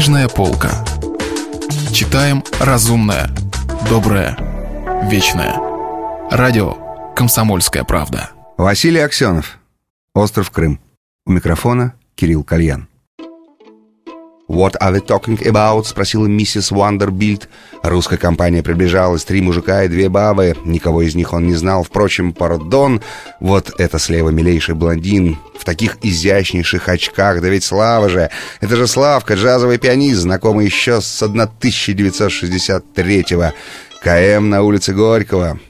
Книжная полка. Читаем разумное, доброе, вечное. Радио «Комсомольская правда». Василий Аксенов. Остров Крым. У микрофона Кирилл Кальян. «What are they talking about?» — спросила миссис Вандербильд. Русская компания приближалась, три мужика и две бабы. Никого из них он не знал. Впрочем, пардон, вот это слева милейший блондин в таких изящнейших очках. Да ведь Слава же! Это же Славка, джазовый пианист, знакомый еще с 1963-го. КМ на улице Горького.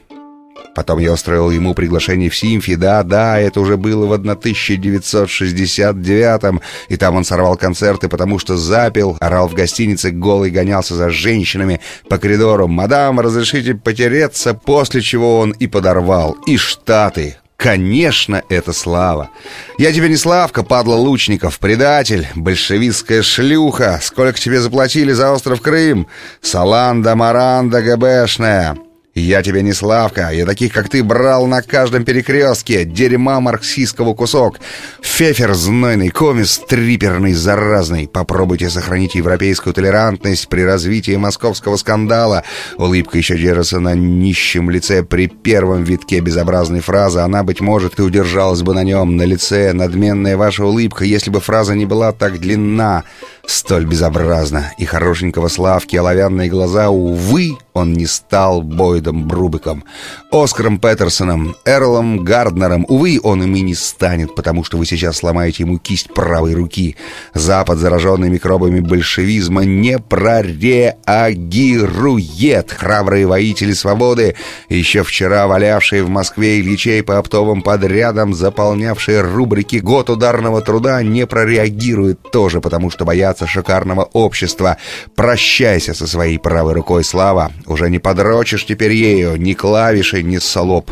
Потом я устроил ему приглашение в Симфи. Да, да, это уже было в 1969-м. И там он сорвал концерты, потому что запил, орал в гостинице, голый гонялся за женщинами по коридору. «Мадам, разрешите потереться?» После чего он и подорвал. И Штаты. Конечно, это слава. Я тебе не Славка, падла Лучников, предатель, большевистская шлюха. Сколько тебе заплатили за остров Крым? Саланда, Маранда, ГБшная. «Я тебе не Славка, я таких, как ты, брал на каждом перекрестке, дерьма марксистского кусок. Фефер знойный, комис триперный, заразный. Попробуйте сохранить европейскую толерантность при развитии московского скандала». Улыбка еще держится на нищем лице при первом витке безобразной фразы. Она, быть может, и удержалась бы на нем, на лице. Надменная ваша улыбка, если бы фраза не была так длинна столь безобразно. И хорошенького Славки оловянные глаза, увы, он не стал Бойдом Брубиком. Оскаром Петерсоном, Эрлом Гарднером, увы, он ими не станет, потому что вы сейчас сломаете ему кисть правой руки. Запад, зараженный микробами большевизма, не прореагирует. Храбрые воители свободы, еще вчера валявшие в Москве Ильичей по оптовым подрядам, заполнявшие рубрики «Год ударного труда», не прореагируют тоже, потому что боятся шикарного общества. Прощайся со своей правой рукой, Слава. Уже не подрочишь теперь ею, ни клавишей, ни солоб.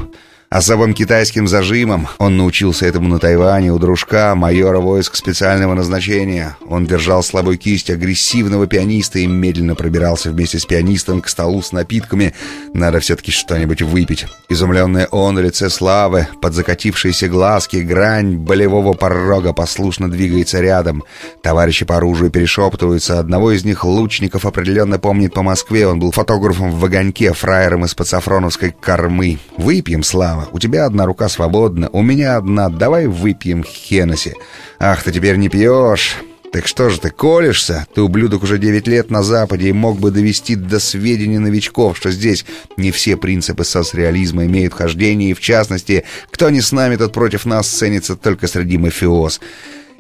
Особым китайским зажимом он научился этому на Тайване у дружка, майора войск специального назначения. Он держал слабой кисть агрессивного пианиста и медленно пробирался вместе с пианистом к столу с напитками. Надо все-таки что-нибудь выпить. Изумленное он лице славы, под закатившиеся глазки, грань болевого порога послушно двигается рядом. Товарищи по оружию перешептываются. Одного из них лучников определенно помнит по Москве. Он был фотографом в огоньке, фраером из-под сафроновской кормы. «Выпьем, Слава!» Права. У тебя одна рука свободна, у меня одна. Давай выпьем Хеннесси. Ах, ты теперь не пьешь. Так что же ты колешься? Ты, ублюдок, уже девять лет на Западе и мог бы довести до сведения новичков, что здесь не все принципы соцреализма имеют хождение, и в частности, кто не с нами, тот против нас ценится только среди мафиоз.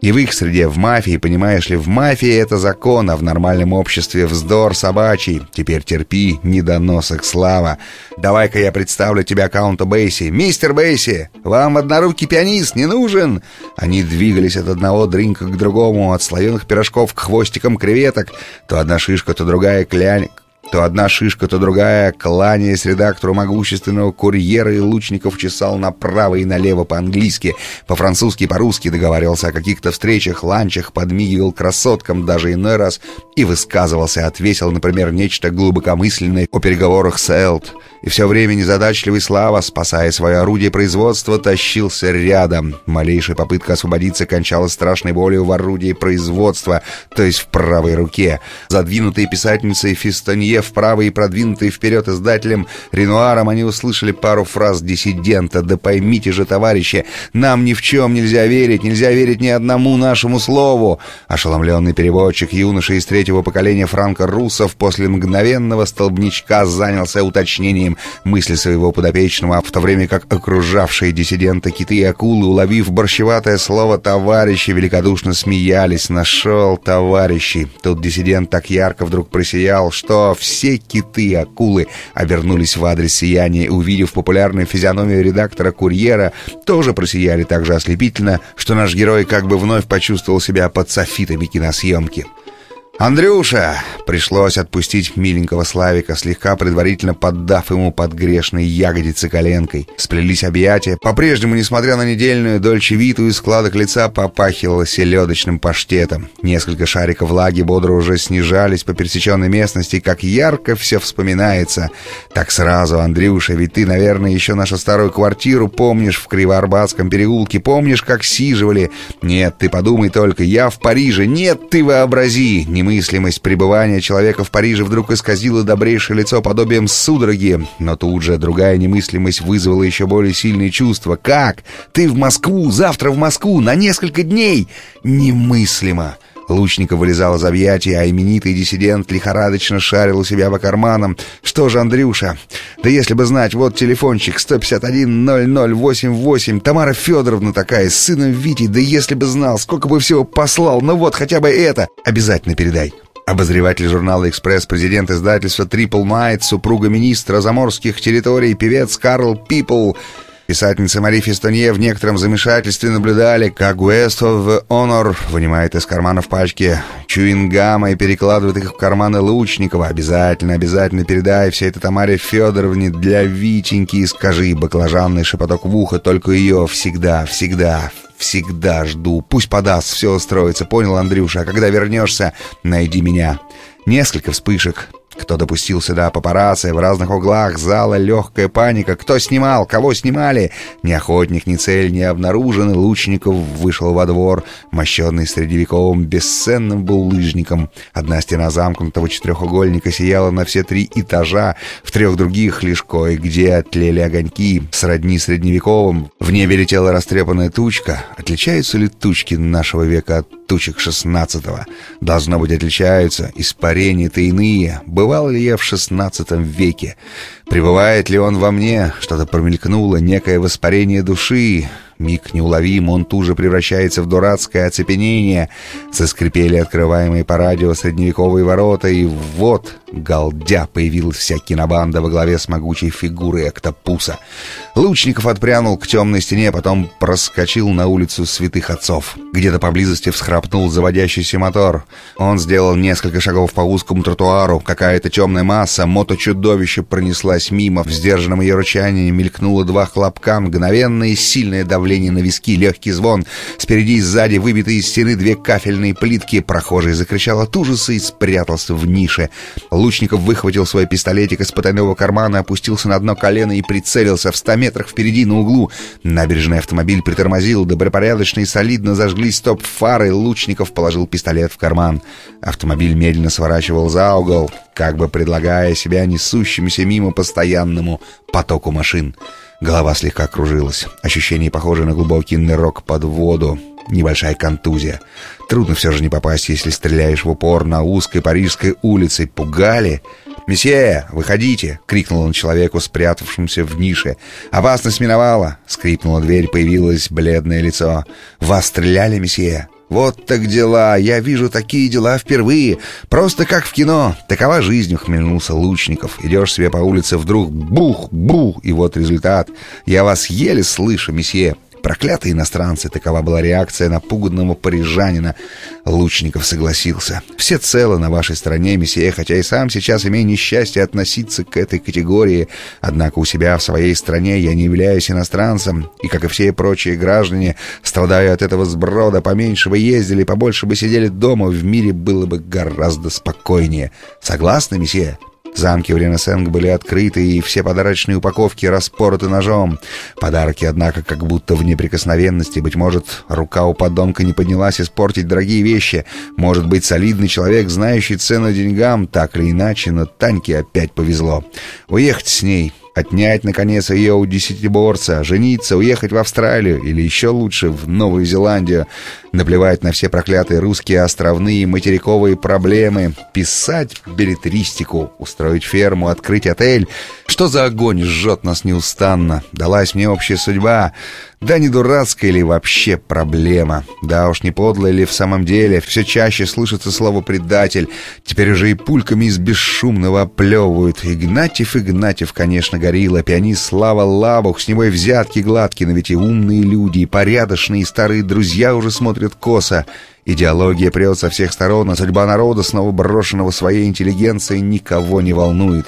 И в их среде, в мафии, понимаешь ли, в мафии это закон, а в нормальном обществе вздор собачий. Теперь терпи, недоносок слава. Давай-ка я представлю тебе аккаунта Бейси. Мистер Бейси, вам однорукий пианист не нужен? Они двигались от одного дринка к другому, от слоеных пирожков к хвостикам креветок. То одна шишка, то другая клянь то одна шишка, то другая, кланяясь редактору могущественного курьера и лучников, чесал направо и налево по-английски, по-французски по-русски договаривался о каких-то встречах, ланчах, подмигивал красоткам даже иной раз и высказывался, отвесил, например, нечто глубокомысленное о переговорах с Элт. И все время незадачливый Слава, спасая свое орудие производства, тащился рядом. Малейшая попытка освободиться кончалась страшной болью в орудии производства, то есть в правой руке. Задвинутые писательницей Фистонье вправо и продвинутые вперед издателем Ренуаром, они услышали пару фраз диссидента. «Да поймите же, товарищи, нам ни в чем нельзя верить, нельзя верить ни одному нашему слову!» Ошеломленный переводчик юноши из третьего поколения Франка Русов после мгновенного столбничка занялся уточнением мысли своего подопечного, в то время как окружавшие диссидента киты и акулы, уловив борщеватое слово «товарищи», великодушно смеялись. «Нашел, товарищи!» Тут диссидент так ярко вдруг просиял, что все киты и акулы обернулись в адрес сияния, увидев популярную физиономию редактора «Курьера», тоже просияли так же ослепительно, что наш герой как бы вновь почувствовал себя под софитами киносъемки. «Андрюша!» Пришлось отпустить миленького Славика, слегка предварительно поддав ему под грешной ягодицы коленкой. Сплелись объятия. По-прежнему, несмотря на недельную дольчевиту и складок лица, попахивало селедочным паштетом. Несколько шариков влаги бодро уже снижались по пересеченной местности, как ярко все вспоминается. Так сразу, Андрюша, ведь ты, наверное, еще нашу старую квартиру помнишь в Кривоарбатском переулке, помнишь, как сиживали? Нет, ты подумай только, я в Париже. Нет, ты вообрази! Не немыслимость пребывания человека в Париже вдруг исказила добрейшее лицо подобием судороги, но тут же другая немыслимость вызвала еще более сильные чувства. «Как? Ты в Москву? Завтра в Москву? На несколько дней?» «Немыслимо!» Лучников вылезал из объятий, а именитый диссидент лихорадочно шарил у себя по карманам. «Что же, Андрюша? Да если бы знать, вот телефончик 151-0088, Тамара Федоровна такая, с сыном Витей, да если бы знал, сколько бы всего послал, ну вот, хотя бы это, обязательно передай». Обозреватель журнала «Экспресс», президент издательства «Трипл Найт», супруга министра заморских территорий, певец Карл Пипл — Писательница Мари Фестонье в некотором замешательстве наблюдали, как Guest of Honor вынимает из карманов пачки чуингама и перекладывает их в карманы Лучникова. Обязательно, обязательно передай все это Тамаре Федоровне для Витеньки и скажи баклажанный шепоток в ухо, только ее всегда, всегда, всегда жду. Пусть подаст, все устроится, понял, Андрюша? А когда вернешься, найди меня. Несколько вспышек, кто допустил сюда папарацци? В разных углах зала легкая паника. Кто снимал? Кого снимали? Ни охотник, ни цель не обнаружены. Лучников вышел во двор, мощенный средневековым бесценным булыжником. Одна стена замкнутого четырехугольника сияла на все три этажа. В трех других лишь кое-где отлели огоньки. Сродни средневековым. В небе летела растрепанная тучка. Отличаются ли тучки нашего века от тучек шестнадцатого? Должно быть, отличаются. Испарения-то иные. Бывают Бывал ли я в шестнадцатом веке? Пребывает ли он во мне? Что-то промелькнуло, некое воспарение души. Миг неуловим, он тут же превращается в дурацкое оцепенение. Заскрипели открываемые по радио средневековые ворота, и вот, галдя, появилась вся кинобанда во главе с могучей фигурой октопуса. Лучников отпрянул к темной стене, потом проскочил на улицу святых отцов. Где-то поблизости всхрапнул заводящийся мотор. Он сделал несколько шагов по узкому тротуару. Какая-то темная масса, моточудовище пронеслась мимо. В сдержанном ее рычании мелькнуло два хлопка, мгновенное и сильное давление давление на виски, легкий звон. Спереди и сзади выбитые из стены две кафельные плитки. Прохожий закричал от ужаса и спрятался в нише. Лучников выхватил свой пистолетик из потайного кармана, опустился на дно колено и прицелился в ста метрах впереди на углу. Набережный автомобиль притормозил, добропорядочно и солидно зажглись стоп-фары. Лучников положил пистолет в карман. Автомобиль медленно сворачивал за угол, как бы предлагая себя несущимся мимо постоянному потоку машин. Голова слегка кружилась. Ощущение похоже на глубокий нырок под воду. Небольшая контузия. Трудно все же не попасть, если стреляешь в упор на узкой парижской улице. Пугали? «Месье, выходите!» — крикнул он человеку, спрятавшемуся в нише. «Опасность миновала!» — скрипнула дверь, появилось бледное лицо. «Вас стреляли, месье?» «Вот так дела! Я вижу такие дела впервые! Просто как в кино! Такова жизнь!» — ухмельнулся Лучников. «Идешь себе по улице, вдруг бух-бух, и вот результат! Я вас еле слышу, месье!» Проклятые иностранцы, такова была реакция напуганного парижанина. Лучников согласился. Все целы на вашей стороне, месье, хотя и сам сейчас имею несчастье относиться к этой категории. Однако у себя в своей стране я не являюсь иностранцем, и, как и все прочие граждане, страдаю от этого сброда. Поменьше бы ездили, побольше бы сидели дома, в мире было бы гораздо спокойнее. Согласны, месье? Замки в Ренессенг были открыты, и все подарочные упаковки распороты ножом. Подарки, однако, как будто в неприкосновенности. Быть может, рука у подонка не поднялась испортить дорогие вещи. Может быть, солидный человек, знающий цену деньгам, так или иначе, но Таньке опять повезло. Уехать с ней, Отнять, наконец, ее у десятиборца, жениться, уехать в Австралию или еще лучше в Новую Зеландию, наплевать на все проклятые русские островные материковые проблемы, писать билетристику, устроить ферму, открыть отель. Что за огонь жжет нас неустанно? Далась мне общая судьба. Да не дурацкая ли вообще проблема? Да уж не подлая ли в самом деле? Все чаще слышится слово «предатель». Теперь уже и пульками из бесшумного оплевывают. Игнатьев, Игнатьев, конечно, горилла. Пианист Слава Лабух. С него и взятки гладкие, но ведь и умные люди, и порядочные, и старые друзья уже смотрят косо. Идеология прет со всех сторон, а судьба народа, снова брошенного своей интеллигенцией, никого не волнует.